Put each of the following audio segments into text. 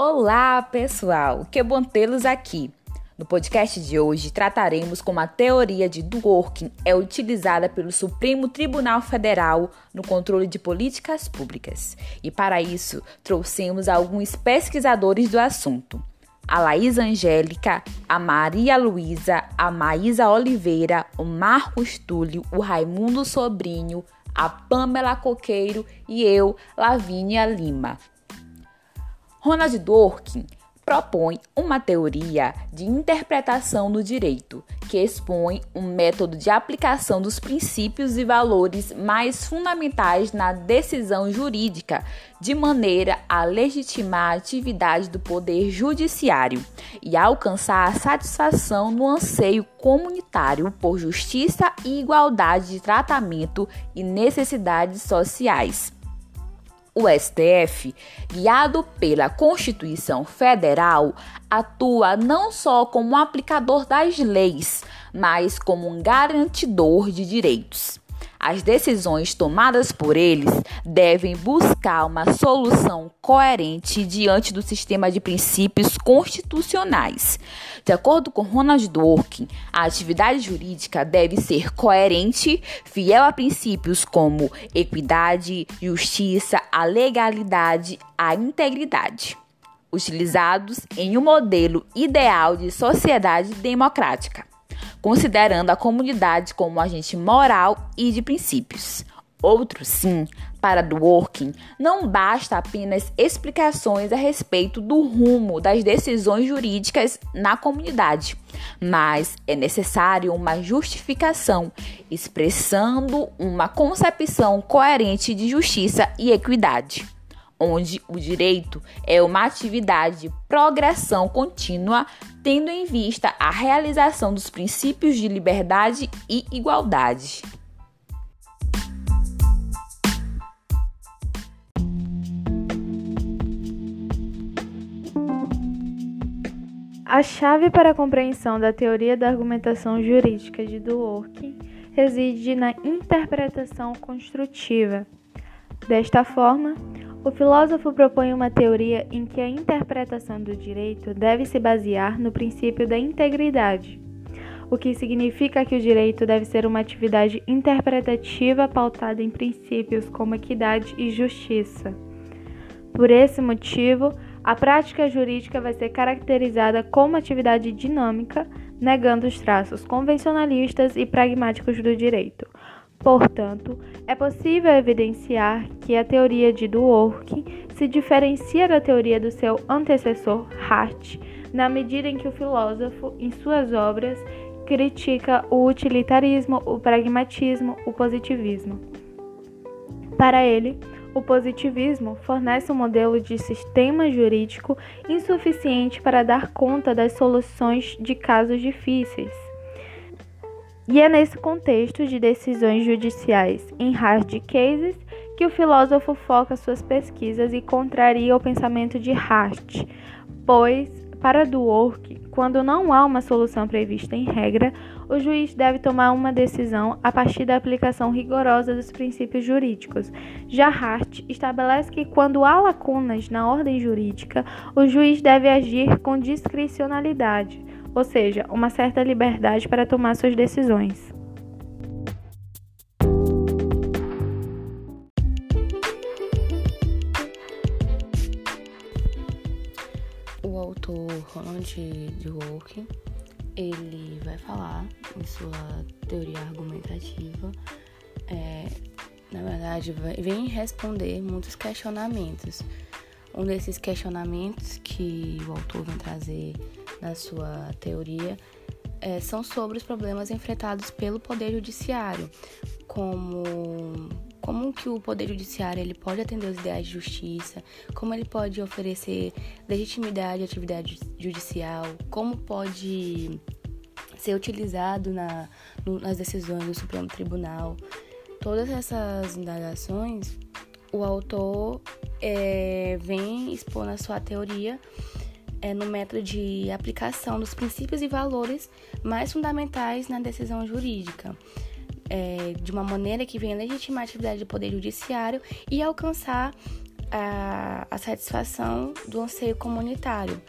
Olá, pessoal! Que bom tê-los aqui. No podcast de hoje trataremos como a teoria de Dworkin é utilizada pelo Supremo Tribunal Federal no controle de políticas públicas. E para isso, trouxemos alguns pesquisadores do assunto. A Laís Angélica, a Maria Luísa, a Maísa Oliveira, o Marcos Túlio, o Raimundo Sobrinho, a Pamela Coqueiro e eu, Lavínia Lima. Ronald Dworkin propõe uma teoria de interpretação do direito, que expõe um método de aplicação dos princípios e valores mais fundamentais na decisão jurídica, de maneira a legitimar a atividade do poder judiciário e alcançar a satisfação no anseio comunitário por justiça e igualdade de tratamento e necessidades sociais o STF, guiado pela Constituição Federal, atua não só como aplicador das leis, mas como um garantidor de direitos. As decisões tomadas por eles devem buscar uma solução coerente diante do sistema de princípios constitucionais. De acordo com Ronald Dworkin, a atividade jurídica deve ser coerente, fiel a princípios como equidade, justiça, a legalidade, a integridade utilizados em um modelo ideal de sociedade democrática considerando a comunidade como agente moral e de princípios. Outro sim, para Dworkin, não basta apenas explicações a respeito do rumo das decisões jurídicas na comunidade, mas é necessário uma justificação, expressando uma concepção coerente de justiça e equidade onde o direito é uma atividade de progressão contínua, tendo em vista a realização dos princípios de liberdade e igualdade. A chave para a compreensão da teoria da argumentação jurídica de Dworkin reside na interpretação construtiva. Desta forma, o filósofo propõe uma teoria em que a interpretação do direito deve se basear no princípio da integridade, o que significa que o direito deve ser uma atividade interpretativa pautada em princípios como equidade e justiça. Por esse motivo, a prática jurídica vai ser caracterizada como atividade dinâmica, negando os traços convencionalistas e pragmáticos do direito, Portanto, é possível evidenciar que a teoria de Dworkin se diferencia da teoria do seu antecessor Hart, na medida em que o filósofo, em suas obras, critica o utilitarismo, o pragmatismo, o positivismo. Para ele, o positivismo fornece um modelo de sistema jurídico insuficiente para dar conta das soluções de casos difíceis. E é nesse contexto de decisões judiciais em hard cases que o filósofo foca suas pesquisas e contraria o pensamento de Hart, pois, para Dworkin, quando não há uma solução prevista em regra, o juiz deve tomar uma decisão a partir da aplicação rigorosa dos princípios jurídicos. Já Hart estabelece que quando há lacunas na ordem jurídica, o juiz deve agir com discricionalidade ou seja, uma certa liberdade para tomar suas decisões. O autor Ronald Dworkin, ele vai falar em sua teoria argumentativa, é, na verdade, vai, vem responder muitos questionamentos. Um desses questionamentos que o autor vem trazer na sua teoria, é, são sobre os problemas enfrentados pelo Poder Judiciário, como como que o Poder Judiciário ele pode atender os ideais de justiça, como ele pode oferecer legitimidade à atividade judicial, como pode ser utilizado na, no, nas decisões do Supremo Tribunal. Todas essas indagações, o autor é, vem expor na sua teoria é, no método de aplicação dos princípios e valores mais fundamentais na decisão jurídica, é, de uma maneira que venha legitimar a atividade do Poder Judiciário e alcançar a, a satisfação do anseio comunitário,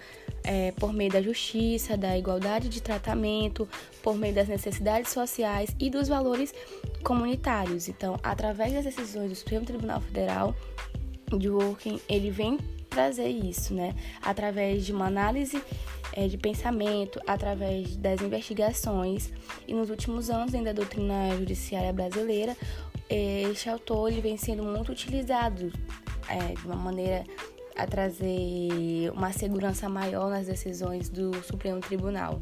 é, por meio da justiça, da igualdade de tratamento, por meio das necessidades sociais e dos valores comunitários. Então, através das decisões do Supremo Tribunal Federal, de Working, ele vem trazer isso, né? Através de uma análise é, de pensamento, através das investigações. E nos últimos anos, dentro da doutrina judiciária brasileira, este autor ele vem sendo muito utilizado é, de uma maneira a trazer uma segurança maior nas decisões do Supremo Tribunal.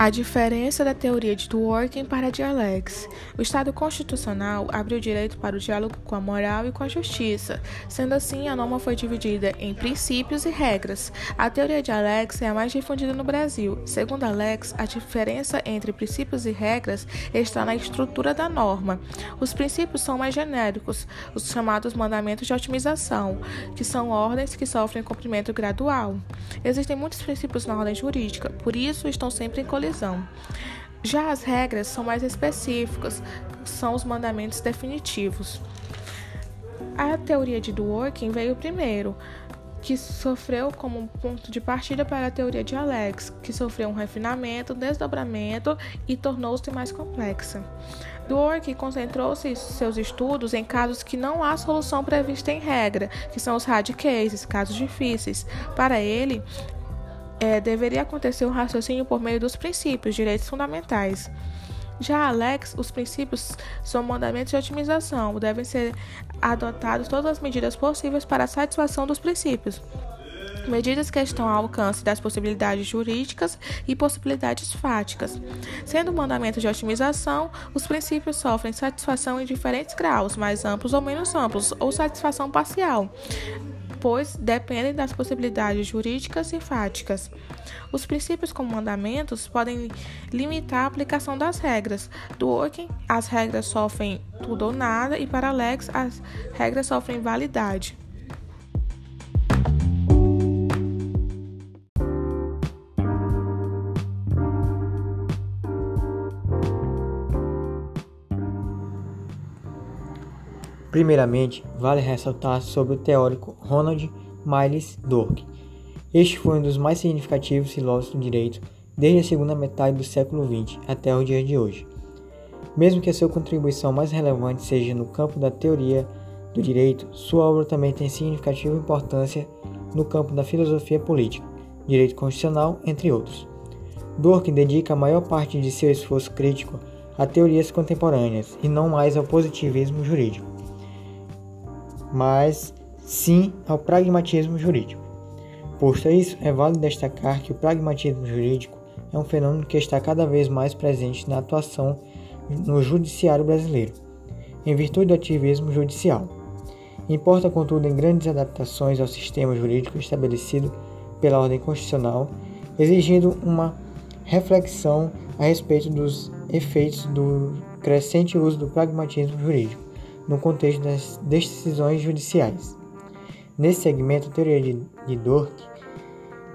A diferença da teoria de Dworkin para a Alex. O Estado constitucional abriu direito para o diálogo com a moral e com a justiça. Sendo assim, a norma foi dividida em princípios e regras. A teoria de Alex é a mais difundida no Brasil. Segundo Alex, a diferença entre princípios e regras está na estrutura da norma. Os princípios são mais genéricos, os chamados mandamentos de otimização, que são ordens que sofrem cumprimento gradual. Existem muitos princípios na ordem jurídica, por isso estão sempre em colisão já as regras são mais específicas, são os mandamentos definitivos. A teoria de Dworkin veio primeiro, que sofreu como ponto de partida para a teoria de Alex, que sofreu um refinamento, desdobramento e tornou-se mais complexa. Dworkin concentrou-se seus estudos em casos que não há solução prevista em regra, que são os hard cases, casos difíceis. Para ele, é, deveria acontecer um raciocínio por meio dos princípios, direitos fundamentais. Já Alex, os princípios são mandamentos de otimização, devem ser adotados todas as medidas possíveis para a satisfação dos princípios. Medidas que estão ao alcance das possibilidades jurídicas e possibilidades fáticas. Sendo mandamentos de otimização, os princípios sofrem satisfação em diferentes graus, mais amplos ou menos amplos, ou satisfação parcial pois dependem das possibilidades jurídicas e fáticas. Os princípios como mandamentos podem limitar a aplicação das regras. Do Working, as regras sofrem tudo ou nada, e para Alex, as regras sofrem validade. Primeiramente, vale ressaltar sobre o teórico Ronald Miles Dworkin. Este foi um dos mais significativos filósofos do direito desde a segunda metade do século XX até os dias de hoje. Mesmo que a sua contribuição mais relevante seja no campo da teoria do direito, sua obra também tem significativa importância no campo da filosofia política, direito constitucional, entre outros. Dworkin dedica a maior parte de seu esforço crítico a teorias contemporâneas e não mais ao positivismo jurídico mas sim ao pragmatismo jurídico. Posto isso, é válido destacar que o pragmatismo jurídico é um fenômeno que está cada vez mais presente na atuação no judiciário brasileiro, em virtude do ativismo judicial. Importa, contudo, em grandes adaptações ao sistema jurídico estabelecido pela ordem constitucional, exigindo uma reflexão a respeito dos efeitos do crescente uso do pragmatismo jurídico no contexto das decisões judiciais. Nesse segmento, a teoria de, de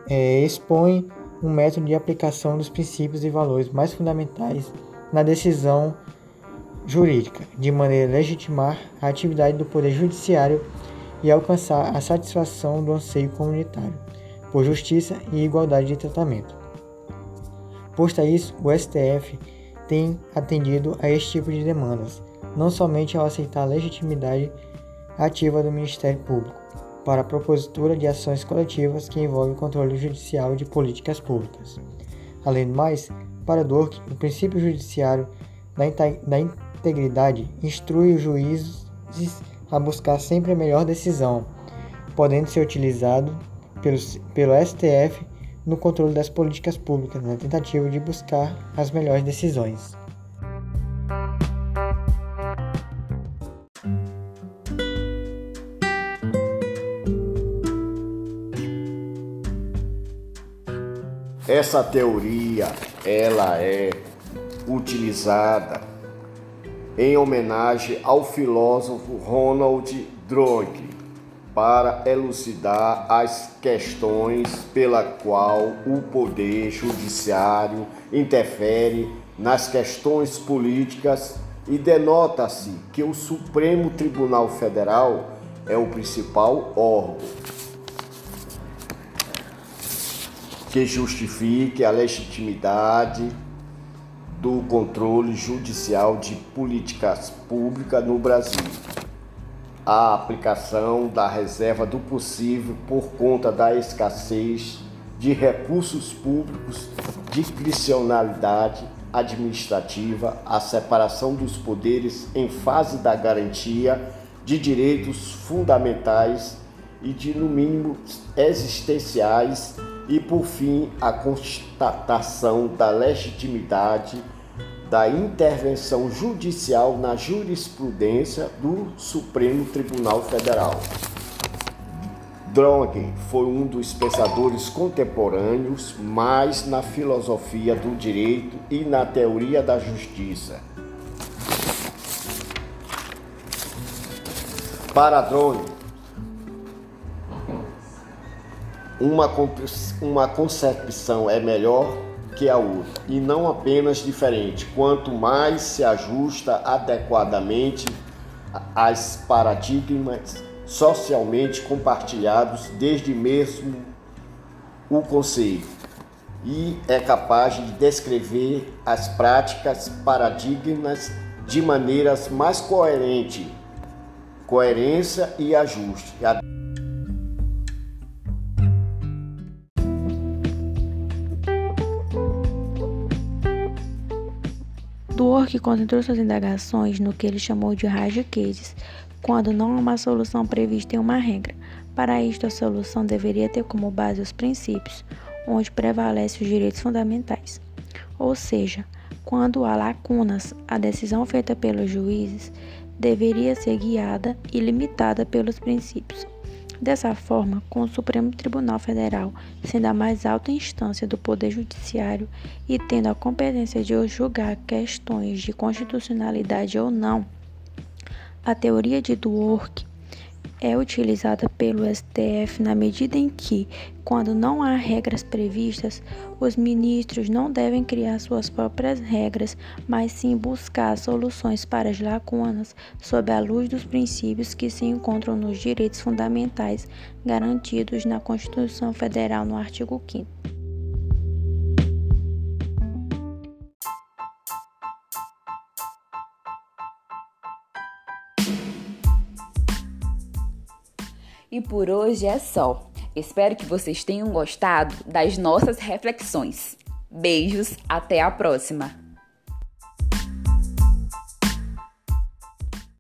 é, expõe um método de aplicação dos princípios e valores mais fundamentais na decisão jurídica, de maneira a legitimar a atividade do Poder Judiciário e alcançar a satisfação do anseio comunitário por justiça e igualdade de tratamento. Posto a isso, o STF tem atendido a este tipo de demandas, não somente ao aceitar a legitimidade ativa do Ministério Público para a propositura de ações coletivas que envolvem o controle judicial de políticas públicas. Além do mais, para Dworkin, o princípio judiciário da integridade instrui os juízes a buscar sempre a melhor decisão, podendo ser utilizado pelo, pelo STF no controle das políticas públicas, na tentativa de buscar as melhores decisões. Essa teoria, ela é utilizada em homenagem ao filósofo Ronald Dworkin. para elucidar as questões pela qual o poder judiciário interfere nas questões políticas e denota-se que o Supremo Tribunal Federal é o principal órgão que justifique a legitimidade do controle judicial de políticas públicas no Brasil. A aplicação da reserva do possível por conta da escassez de recursos públicos, discricionalidade administrativa, a separação dos poderes em fase da garantia de direitos fundamentais e de, no mínimo, existenciais e, por fim, a constatação da legitimidade da intervenção judicial na jurisprudência do Supremo Tribunal Federal. Drong foi um dos pensadores contemporâneos mais na filosofia do direito e na teoria da justiça. Para Drone, uma, uma concepção é melhor que a outra e não apenas diferente, quanto mais se ajusta adequadamente às paradigmas socialmente compartilhados desde mesmo o conceito e é capaz de descrever as práticas paradigmas de maneiras mais coerente, coerência e ajuste. Dwork concentrou suas indagações no que ele chamou de rádio cases, quando não há uma solução prevista em uma regra. Para isto, a solução deveria ter como base os princípios, onde prevalecem os direitos fundamentais. Ou seja, quando há lacunas, a decisão feita pelos juízes deveria ser guiada e limitada pelos princípios. Dessa forma, com o Supremo Tribunal Federal sendo a mais alta instância do Poder Judiciário e tendo a competência de julgar questões de constitucionalidade ou não, a teoria de Dwork é utilizada pelo STF na medida em que, quando não há regras previstas, os ministros não devem criar suas próprias regras, mas sim buscar soluções para as lacunas sob a luz dos princípios que se encontram nos direitos fundamentais garantidos na Constituição Federal no artigo 5 por hoje é só. Espero que vocês tenham gostado das nossas reflexões. Beijos, até a próxima!